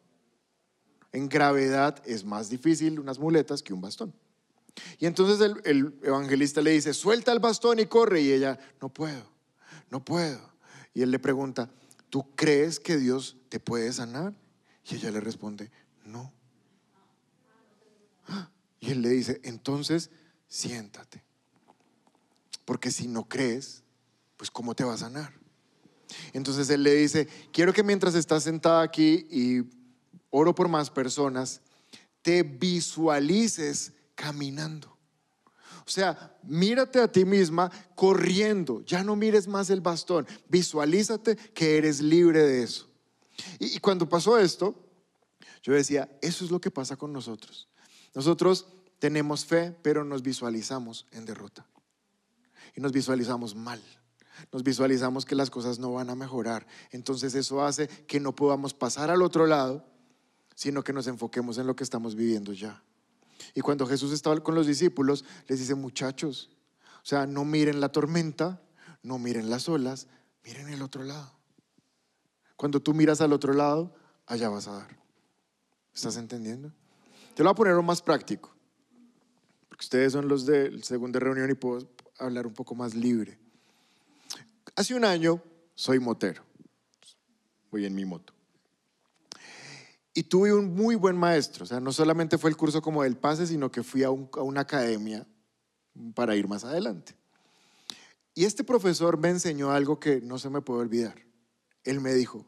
En gravedad es más difícil unas muletas que un bastón. Y entonces el, el, evangelista le dice, suelta el bastón y corre. Y ella, no puedo, no puedo. Y él le pregunta, ¿tú crees que Dios te puede sanar? Y ella le responde, no. Y él le dice, entonces siéntate. Porque si no crees, pues ¿cómo te va a sanar? Entonces él le dice, quiero que mientras estás sentada aquí y oro por más personas, te visualices caminando. O sea, mírate a ti misma corriendo, ya no mires más el bastón, visualízate que eres libre de eso. Y, y cuando pasó esto, yo decía, eso es lo que pasa con nosotros. Nosotros tenemos fe, pero nos visualizamos en derrota. Y nos visualizamos mal. Nos visualizamos que las cosas no van a mejorar. Entonces eso hace que no podamos pasar al otro lado, sino que nos enfoquemos en lo que estamos viviendo ya. Y cuando Jesús estaba con los discípulos, les dice, muchachos, o sea, no miren la tormenta, no miren las olas, miren el otro lado. Cuando tú miras al otro lado, allá vas a dar. ¿Estás entendiendo? Te lo voy a poner más práctico, porque ustedes son los de segunda reunión y puedo hablar un poco más libre. Hace un año soy motero, voy en mi moto. Y tuve un muy buen maestro, o sea, no solamente fue el curso como del pase, sino que fui a, una academia para ir más adelante. Y este profesor me enseñó algo que no se me puede olvidar. Él me dijo,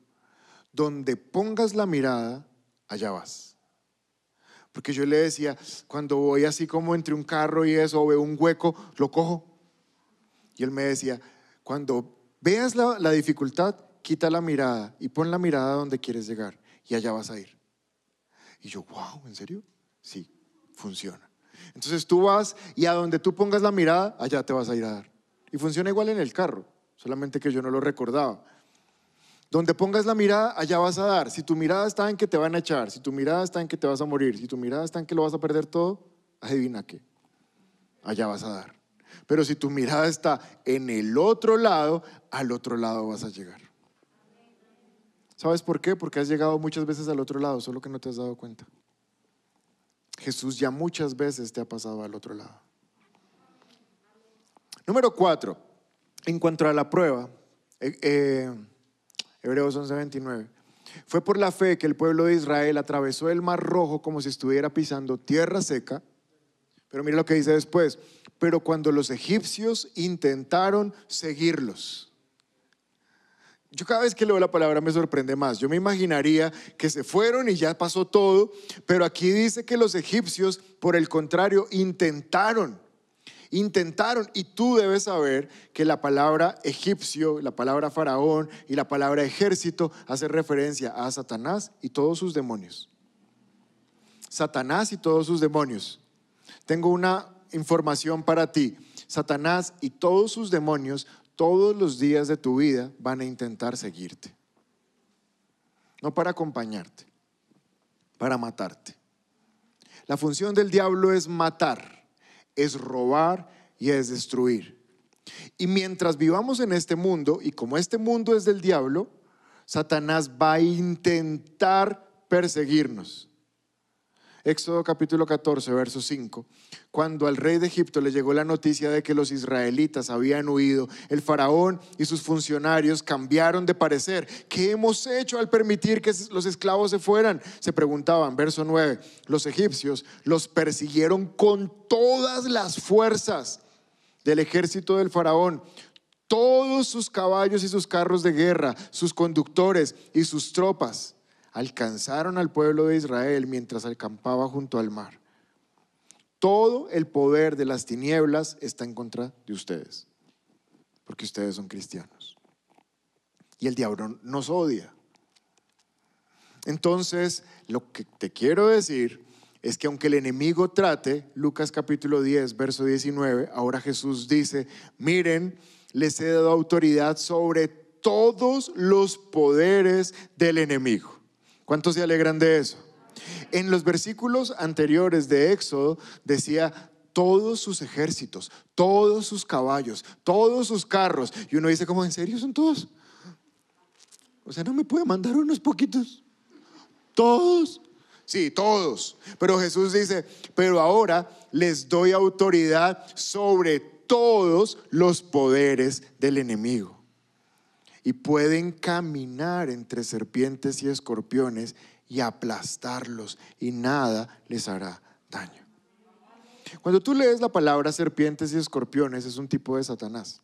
donde pongas la mirada, allá vas. Porque yo le decía, cuando voy así como entre un carro y eso, o veo un hueco, lo cojo. Y él me decía, cuando veas la, la dificultad, quita la mirada y pon la mirada donde quieres llegar y allá vas a ir. Y yo, wow, ¿en serio? Sí, funciona. Entonces tú vas y a donde tú pongas la mirada, allá te vas a ir a dar. Y funciona igual en el carro, solamente que yo no lo recordaba. Donde pongas la mirada, allá vas a dar. Si tu mirada está en que te van a echar, si tu mirada está en que te vas a morir, si tu mirada está en que lo vas a perder todo, adivina qué. Allá vas a dar. Pero si tu mirada está en el otro lado, al otro lado vas a llegar. ¿Sabes por qué? Porque has llegado muchas veces al otro lado, solo que no te has dado cuenta. Jesús ya muchas veces te ha pasado al otro lado. Número cuatro, en cuanto a la prueba, eh, eh, Hebreos 11:29, fue por la fe que el pueblo de Israel atravesó el mar rojo como si estuviera pisando tierra seca. Pero mira lo que dice después, pero cuando los egipcios intentaron seguirlos, yo cada vez que leo la palabra me sorprende más. Yo me imaginaría que se fueron y ya pasó todo, pero aquí dice que los egipcios, por el contrario, intentaron. Intentaron, y tú debes saber que la palabra egipcio, la palabra faraón y la palabra ejército hace referencia a Satanás y todos sus demonios. Satanás y todos sus demonios. Tengo una información para ti. Satanás y todos sus demonios todos los días de tu vida van a intentar seguirte. No para acompañarte, para matarte. La función del diablo es matar, es robar y es destruir. Y mientras vivamos en este mundo, y como este mundo es del diablo, Satanás va a intentar perseguirnos. Éxodo capítulo 14, verso 5. Cuando al rey de Egipto le llegó la noticia de que los israelitas habían huido, el faraón y sus funcionarios cambiaron de parecer. ¿Qué hemos hecho al permitir que los esclavos se fueran? Se preguntaban, verso 9. Los egipcios los persiguieron con todas las fuerzas del ejército del faraón todos sus caballos y sus carros de guerra, sus conductores y sus tropas alcanzaron al pueblo de Israel mientras acampaba junto al mar. Todo el poder de las tinieblas está en contra de ustedes, porque ustedes son cristianos. Y el diablo nos odia. Entonces, lo que te quiero decir es que aunque el enemigo trate, Lucas capítulo 10, verso 19, ahora Jesús dice, miren, les he dado autoridad sobre todos los poderes del enemigo. ¿Cuántos se alegran de eso? En los versículos anteriores de Éxodo decía todos sus ejércitos, todos sus caballos, todos sus carros. Y uno dice, ¿cómo en serio son todos? O sea, no me puede mandar unos poquitos. Todos. Sí, todos. Pero Jesús dice, pero ahora les doy autoridad sobre todos los poderes del enemigo y pueden caminar entre serpientes y escorpiones y aplastarlos y nada les hará daño. Cuando tú lees la palabra serpientes y escorpiones es un tipo de Satanás.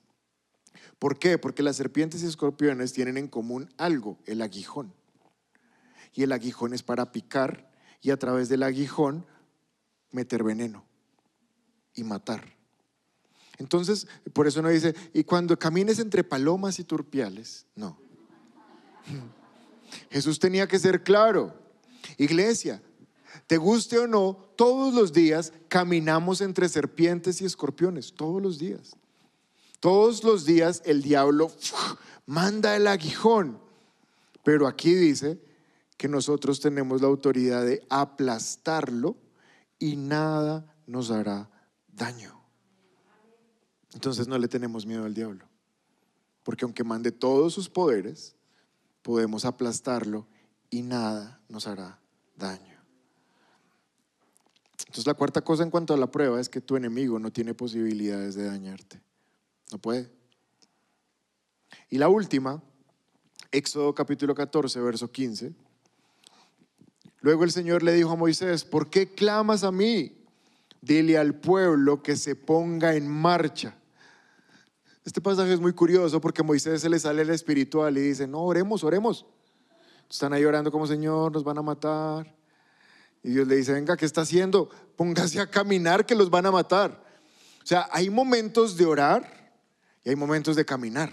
¿Por qué? Porque las serpientes y escorpiones tienen en común algo, el aguijón. Y el aguijón es para picar y a través del aguijón meter veneno y matar. Entonces, por eso no dice, y cuando camines entre palomas y turpiales, no. <laughs> Jesús tenía que ser claro. Iglesia, te guste o no, todos los días caminamos entre serpientes y escorpiones, todos los días. Todos los días el diablo manda el aguijón, pero aquí dice que nosotros tenemos la autoridad de aplastarlo y nada nos hará daño. Entonces no le tenemos miedo al diablo, porque aunque mande todos sus poderes, podemos aplastarlo y nada nos hará daño. Entonces la cuarta cosa en cuanto a la prueba es que tu enemigo no tiene posibilidades de dañarte. No puede. Y la última, Éxodo capítulo 14, verso 15. Luego el Señor le dijo a Moisés, ¿por qué clamas a mí? Dile al pueblo que se ponga en marcha. Este pasaje es muy curioso porque Moisés se le sale el espiritual y dice, no, oremos, oremos. Están ahí orando como Señor, nos van a matar. Y Dios le dice, venga, ¿qué está haciendo? Póngase a caminar que los van a matar. O sea, hay momentos de orar y hay momentos de caminar.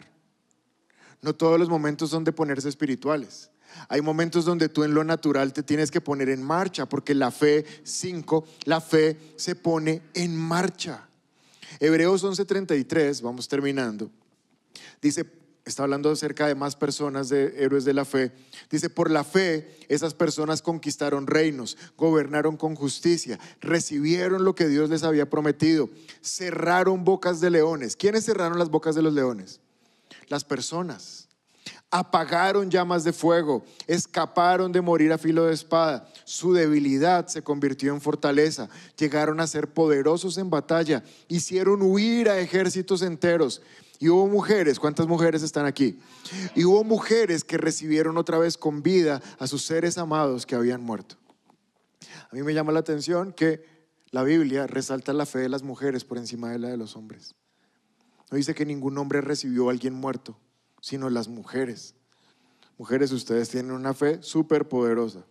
No todos los momentos son de ponerse espirituales. Hay momentos donde tú en lo natural te tienes que poner en marcha, porque la fe 5, la fe se pone en marcha. Hebreos 11:33, vamos terminando. Dice, está hablando acerca de más personas de héroes de la fe. Dice, por la fe esas personas conquistaron reinos, gobernaron con justicia, recibieron lo que Dios les había prometido, cerraron bocas de leones. ¿Quiénes cerraron las bocas de los leones? Las personas apagaron llamas de fuego, escaparon de morir a filo de espada. Su debilidad se convirtió en fortaleza, llegaron a ser poderosos en batalla, hicieron huir a ejércitos enteros. Y hubo mujeres, ¿cuántas mujeres están aquí? Y hubo mujeres que recibieron otra vez con vida a sus seres amados que habían muerto. A mí me llama la atención que la Biblia resalta la fe de las mujeres por encima de la de los hombres. No dice que ningún hombre recibió a alguien muerto sino las mujeres. Mujeres, ustedes tienen una fe súper poderosa,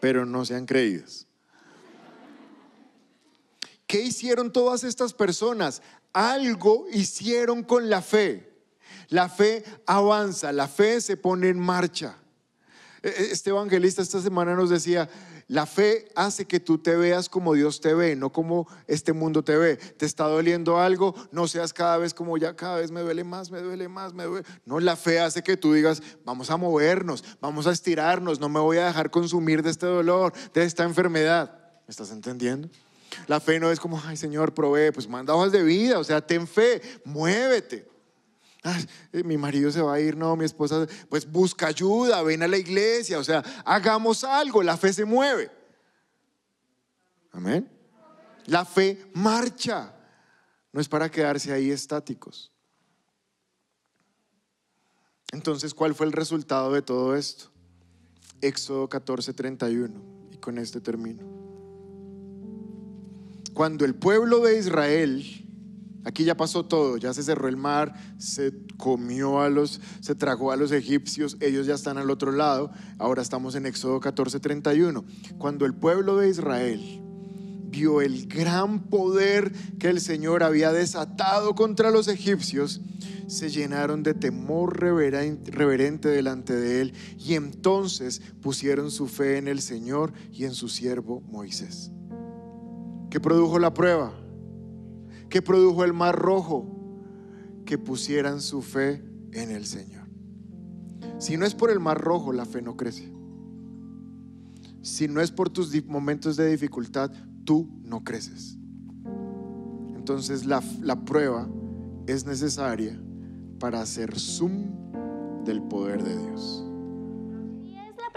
pero no sean creídas. ¿Qué hicieron todas estas personas? Algo hicieron con la fe. La fe avanza, la fe se pone en marcha. E, e, este evangelista esta semana nos decía, la fe hace que tú te veas como Dios te ve, no como este mundo te ve. ¿Te está doliendo algo? No seas cada vez como ya cada vez me duele más, me duele más, me duele. No, la fe hace que tú digas, vamos a movernos, vamos a estirarnos, no me voy a dejar consumir de este dolor, de esta enfermedad. ¿Me estás entendiendo? La fe no es como, ay Señor, provee, pues manda hojas de vida, o sea, ten fe, muévete. Eh, mi marido se va a ir, no, mi esposa, pues busca ayuda, ven a la iglesia, o sea, hagamos algo, la fe se mueve. Amén. La fe marcha, no es para quedarse ahí estáticos. Entonces, ¿cuál fue el resultado de todo esto? Éxodo 14, 31, y con este termino. Cuando el pueblo de Israel Aquí ya pasó todo, ya se cerró el mar, se comió a los, se tragó a los egipcios, ellos ya están al otro lado. Ahora estamos en Éxodo 14:31. Cuando el pueblo de Israel vio el gran poder que el Señor había desatado contra los egipcios, se llenaron de temor reverente delante de él y entonces pusieron su fe en el Señor y en su siervo Moisés. ¿Qué produjo la prueba? ¿Qué produjo el mar rojo? Que pusieran su fe en el Señor. Si no es por el mar rojo, la fe no crece. Si no es por tus momentos de dificultad, tú no creces. Entonces la, la prueba es necesaria para hacer zoom del poder de Dios